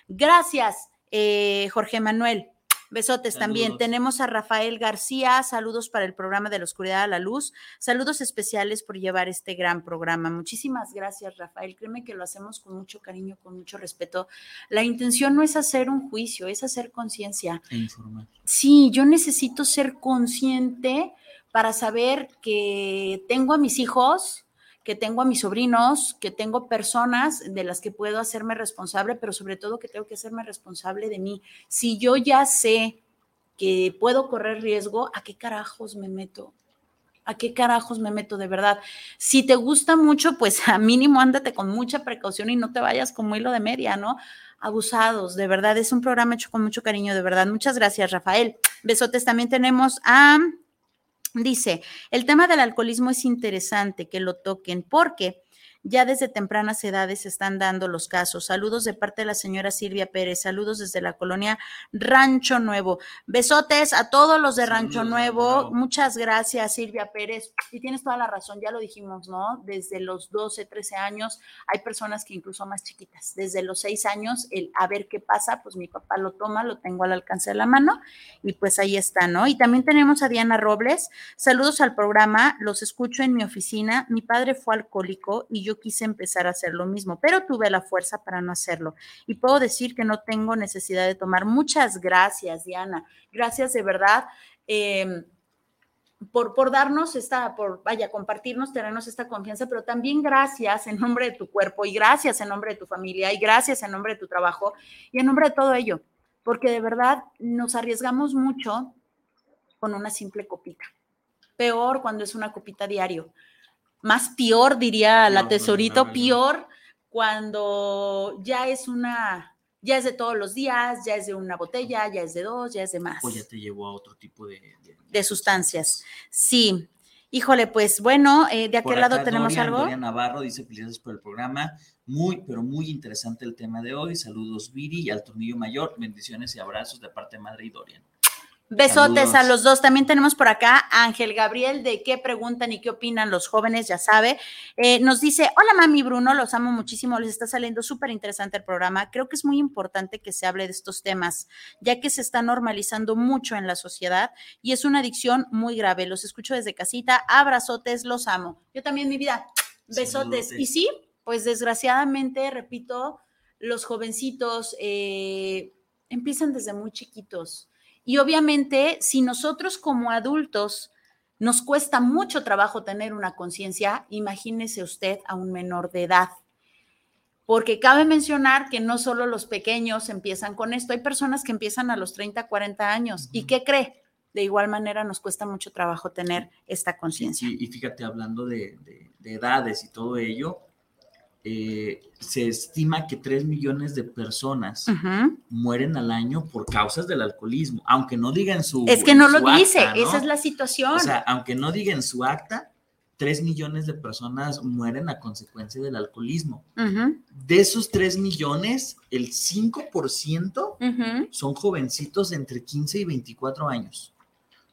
Gracias, eh, Jorge Manuel. Besotes también. Tenemos a Rafael García, saludos para el programa de la oscuridad a la luz, saludos especiales por llevar este gran programa. Muchísimas gracias, Rafael. Créeme que lo hacemos con mucho cariño, con mucho respeto. La intención no es hacer un juicio, es hacer conciencia. E informar. Sí, yo necesito ser consciente para saber que tengo a mis hijos, que tengo a mis sobrinos, que tengo personas de las que puedo hacerme responsable, pero sobre todo que tengo que hacerme responsable de mí. Si yo ya sé que puedo correr riesgo, ¿a qué carajos me meto? ¿A qué carajos me meto de verdad? Si te gusta mucho, pues a mínimo ándate con mucha precaución y no te vayas como hilo de media, ¿no? Abusados, de verdad, es un programa hecho con mucho cariño, de verdad. Muchas gracias, Rafael. Besotes, también tenemos a, dice, el tema del alcoholismo es interesante que lo toquen porque ya desde tempranas edades se están dando los casos. Saludos de parte de la señora Silvia Pérez, saludos desde la colonia Rancho Nuevo. Besotes a todos los de Rancho Saludos, Nuevo. Rancho Nuevo. Muchas gracias, Silvia Pérez. Y tienes toda la razón, ya lo dijimos, ¿no? Desde los 12, 13 años, hay personas que incluso más chiquitas. Desde los 6 años, el a ver qué pasa, pues mi papá lo toma, lo tengo al alcance de la mano y pues ahí está, ¿no? Y también tenemos a Diana Robles. Saludos al programa, los escucho en mi oficina. Mi padre fue alcohólico y yo quise empezar a hacer lo mismo, pero tuve la fuerza para no hacerlo. Y puedo decir que no tengo necesidad de tomar. Muchas gracias, Diana. Gracias de verdad. eh, por, por darnos esta, por, vaya, compartirnos, tenernos esta confianza, pero también gracias en nombre de tu cuerpo y gracias en nombre de tu familia y gracias en nombre de tu trabajo y en nombre de todo ello, porque de verdad nos arriesgamos mucho con una simple copita. Peor cuando es una copita diario. Más peor, diría la No, tesorito, no, no. peor cuando ya es una, ya es de todos los días, ya es de una botella, ya es de dos, ya es de más O ya te llevó a otro tipo de, de sustancias. Sí. Híjole, pues bueno, eh, de aquel lado tenemos Dorian, algo. Dorian Navarro dice felicidades por el programa. Muy, pero muy interesante el tema de hoy. Saludos, Viri, y al tornillo mayor. Bendiciones y abrazos de parte de Madre y Dorian. Besotes Saludos. a los dos. También tenemos por acá a Ángel Gabriel de qué preguntan y qué opinan los jóvenes, ya sabe. Eh, nos dice, hola mami Bruno, los amo muchísimo, les está saliendo súper interesante el programa. Creo que es muy importante que se hable de estos temas, ya que se está normalizando mucho en la sociedad y es una adicción muy grave. Los escucho desde casita, abrazotes, los amo. Yo también, mi vida, besotes. Y sí, pues desgraciadamente, repito, los jovencitos eh, empiezan desde muy chiquitos. Y obviamente, si nosotros como adultos nos cuesta mucho trabajo tener una conciencia, imagínese usted a un menor de edad. Porque cabe mencionar que no solo los pequeños empiezan con esto, hay personas que empiezan a los 30, 40 años. ¿Y qué cree? De igual manera nos cuesta mucho trabajo tener esta conciencia. Y, y fíjate, hablando de, de- de edades y todo ello, eh, se estima que 3 millones de personas mueren al año por causas del alcoholismo, aunque no digan su. Es que no lo dice, acta, ¿no? esa es la situación. O sea, aunque no digan su acta, 3 millones de personas mueren a consecuencia del alcoholismo. De esos 3 millones, el 5% ujú. son jovencitos entre 15 y 24 años.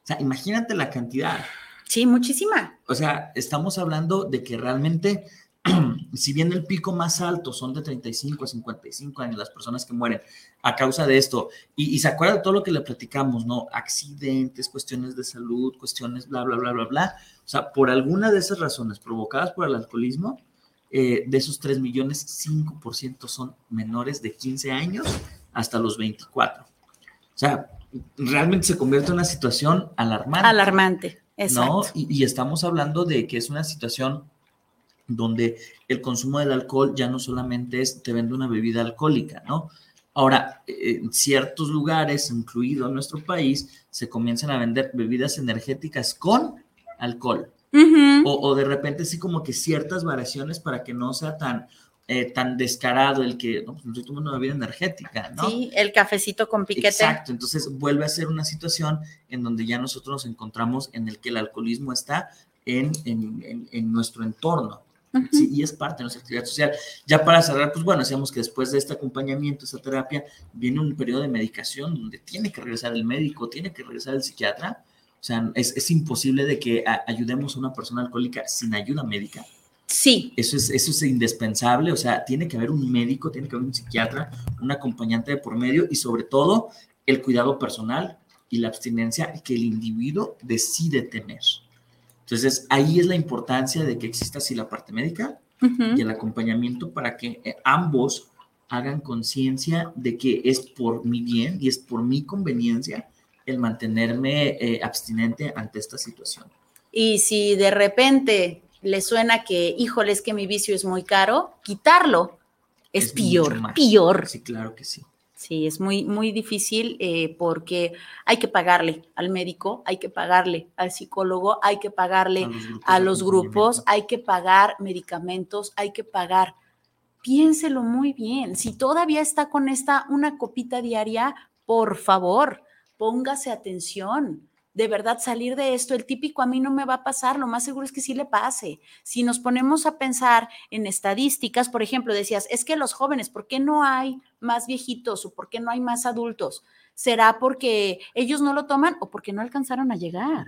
O sea, imagínate la cantidad. Sí, muchísima. O sea, estamos hablando de que realmente, si bien el pico más alto son de 35 a 55 años las personas que mueren a causa de esto, y, y se acuerda de todo lo que le platicamos, ¿no? Accidentes, cuestiones de salud, cuestiones bla, bla, bla, bla, bla. O sea, por alguna de esas razones provocadas por el alcoholismo, eh, de esos 3 millones, 5% son menores de 15 años hasta los 24. O sea, realmente se convierte en una situación alarmante. Alarmante. Exacto. ¿no? Y, y estamos hablando de que es una situación donde el consumo del alcohol ya no solamente es te vende una bebida alcohólica, ¿no? Ahora, en ciertos lugares, incluido en nuestro país, se comienzan a vender bebidas energéticas con alcohol. O, o de repente sí como que ciertas variaciones para que no sea tan, eh, tan descarado el que, no, pues me estoy tomando una bebida energética, ¿no? Sí, el cafecito con piquete. Exacto, entonces vuelve a ser una situación en donde ya nosotros nos encontramos en el que el alcoholismo está en, en, en- en nuestro entorno. ¿Sí? Y es parte de nuestra actividad social. Ya para cerrar, pues bueno, decíamos que después de este acompañamiento, esta terapia, viene un periodo de medicación donde tiene que regresar el médico, tiene que regresar el psiquiatra. O sea, es, es imposible de que a- ayudemos a una persona alcohólica sin ayuda médica. Sí, Eso es, eso es indispensable, o sea, tiene que haber un médico, tiene que haber un psiquiatra, un acompañante de por medio y sobre todo el cuidado personal y la abstinencia que el individuo decide tener. Entonces, ahí es la importancia de que exista así la parte médica y el acompañamiento para que eh, ambos hagan conciencia de que es por mi bien y es por mi conveniencia el mantenerme eh, abstinente ante esta situación. Y si de repente le suena que, híjole, es que mi vicio es muy caro, quitarlo es, Es peor, peor. Sí, claro que sí. Sí, es muy, muy difícil eh, porque hay que pagarle al médico, hay que pagarle al psicólogo, hay que pagarle a los grupos, acompañamiento. hay que pagar medicamentos, hay que pagar. Piénselo muy bien. Si todavía está con esta una copita diaria, por favor, póngase atención. De verdad, salir de esto, el típico a mí no me va a pasar, lo más seguro es que sí le pase. Si nos ponemos a pensar en estadísticas, por ejemplo, decías, es que los jóvenes, ¿por qué no hay más viejitos o por qué no hay más adultos? ¿Será porque ellos no lo toman o porque no alcanzaron a llegar?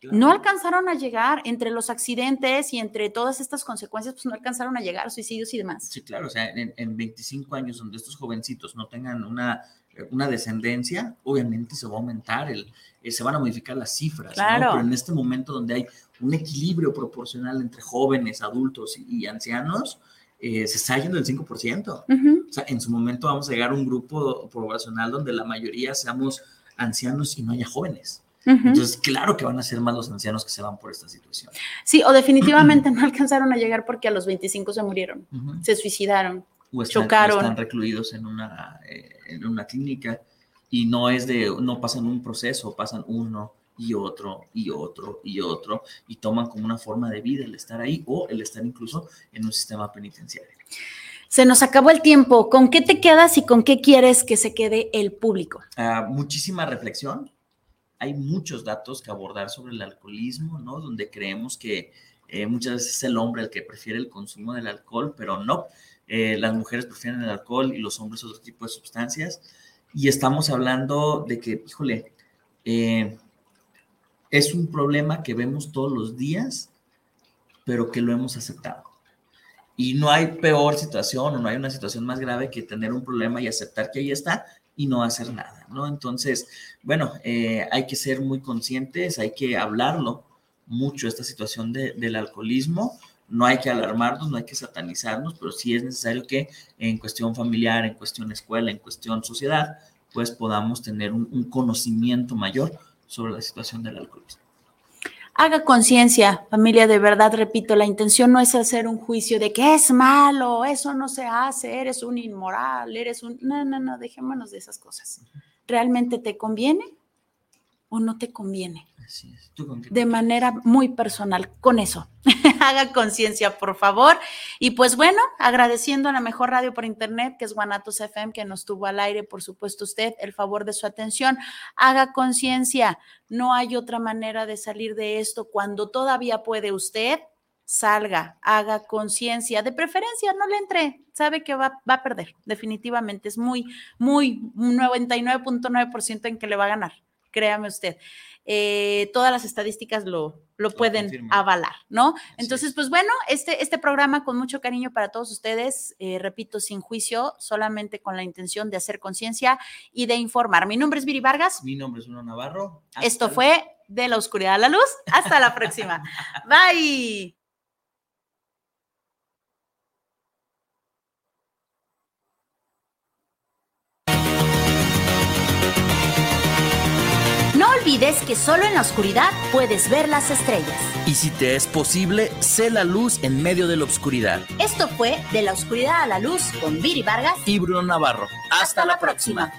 Claro. No alcanzaron a llegar entre los accidentes y entre todas estas consecuencias, pues no alcanzaron a llegar, suicidios y demás. Sí, claro, o sea, en, en 25 años donde estos jovencitos no tengan una, una descendencia, obviamente se va a aumentar, el, eh, se van a modificar las cifras, ¿no? Claro. Pero en este momento donde hay un equilibrio proporcional entre jóvenes, adultos y, y ancianos, eh, se está yendo del 5%. Ujú. O sea, en su momento vamos a llegar a un grupo poblacional donde la mayoría seamos ancianos y no haya jóvenes. Entonces, claro que van a ser más los ancianos que se van por esta situación. Sí, o definitivamente no alcanzaron a llegar porque a los 25 se murieron, se suicidaron. o están, o Chocaron. están recluidos en una, eh, en una clínica y no es de, no pasan un proceso, pasan uno y otro y otro y otro y toman como una forma de vida el estar ahí o el estar incluso en un sistema penitenciario. Se nos acabó el tiempo. ¿Con qué te quedas y con qué quieres que se quede el público? Ah, muchísima reflexión. Hay muchos datos que abordar sobre el alcoholismo, ¿no? Donde creemos que eh, muchas veces es el hombre el que prefiere el consumo del alcohol, pero no. Eh, las mujeres prefieren el alcohol y los hombres otro tipo de sustancias. Y estamos hablando de que, híjole, eh, es un problema que vemos todos los días, pero que lo hemos aceptado. Y no hay peor situación o no hay una situación más grave que tener un problema y aceptar que ahí está y no hacer nada, ¿no? Entonces, bueno, eh, hay que ser muy conscientes, hay que hablarlo mucho, esta situación de- del alcoholismo. No hay que alarmarnos, no hay que satanizarnos, pero sí es necesario que en cuestión familiar, en cuestión escuela, en cuestión sociedad, pues podamos tener un conocimiento mayor sobre la situación del alcoholismo. Haga conciencia, familia, de verdad, repito, la intención no es hacer un juicio de que es malo, eso no se hace, eres un inmoral, eres un... No, no, no, dejémonos de esas cosas. ¿Realmente te conviene? O no te conviene. Así es. ¿Tú con qué? de manera muy personal con eso. Haga conciencia, por favor. Y pues bueno, agradeciendo a la mejor radio por internet, que es Guanatos FM, que nos tuvo al aire, por supuesto usted, el favor de su atención. Haga conciencia. No hay otra manera de salir de esto. Cuando todavía puede usted, salga, haga conciencia. De preferencia, no le entre. Sabe que va, va a perder. Definitivamente es muy, muy 99.9% en que le va a ganar. Créame usted eh, todas las estadísticas lo, lo pueden avalar, ¿no? Entonces, es. pues bueno, este, este programa con mucho cariño para todos ustedes, eh, repito, sin juicio, solamente con la intención de hacer conciencia y de informar. Mi nombre es Viri Vargas. Mi nombre es Bruno Navarro. Esto fue De la Oscuridad a la Luz. Hasta la próxima. Bye. Olvides que solo en la oscuridad puedes ver las estrellas. Y si te es posible, sé la luz en medio de la oscuridad. Esto fue De la Oscuridad a la Luz con Viri Vargas. Y Bruno Navarro. Hasta la próxima.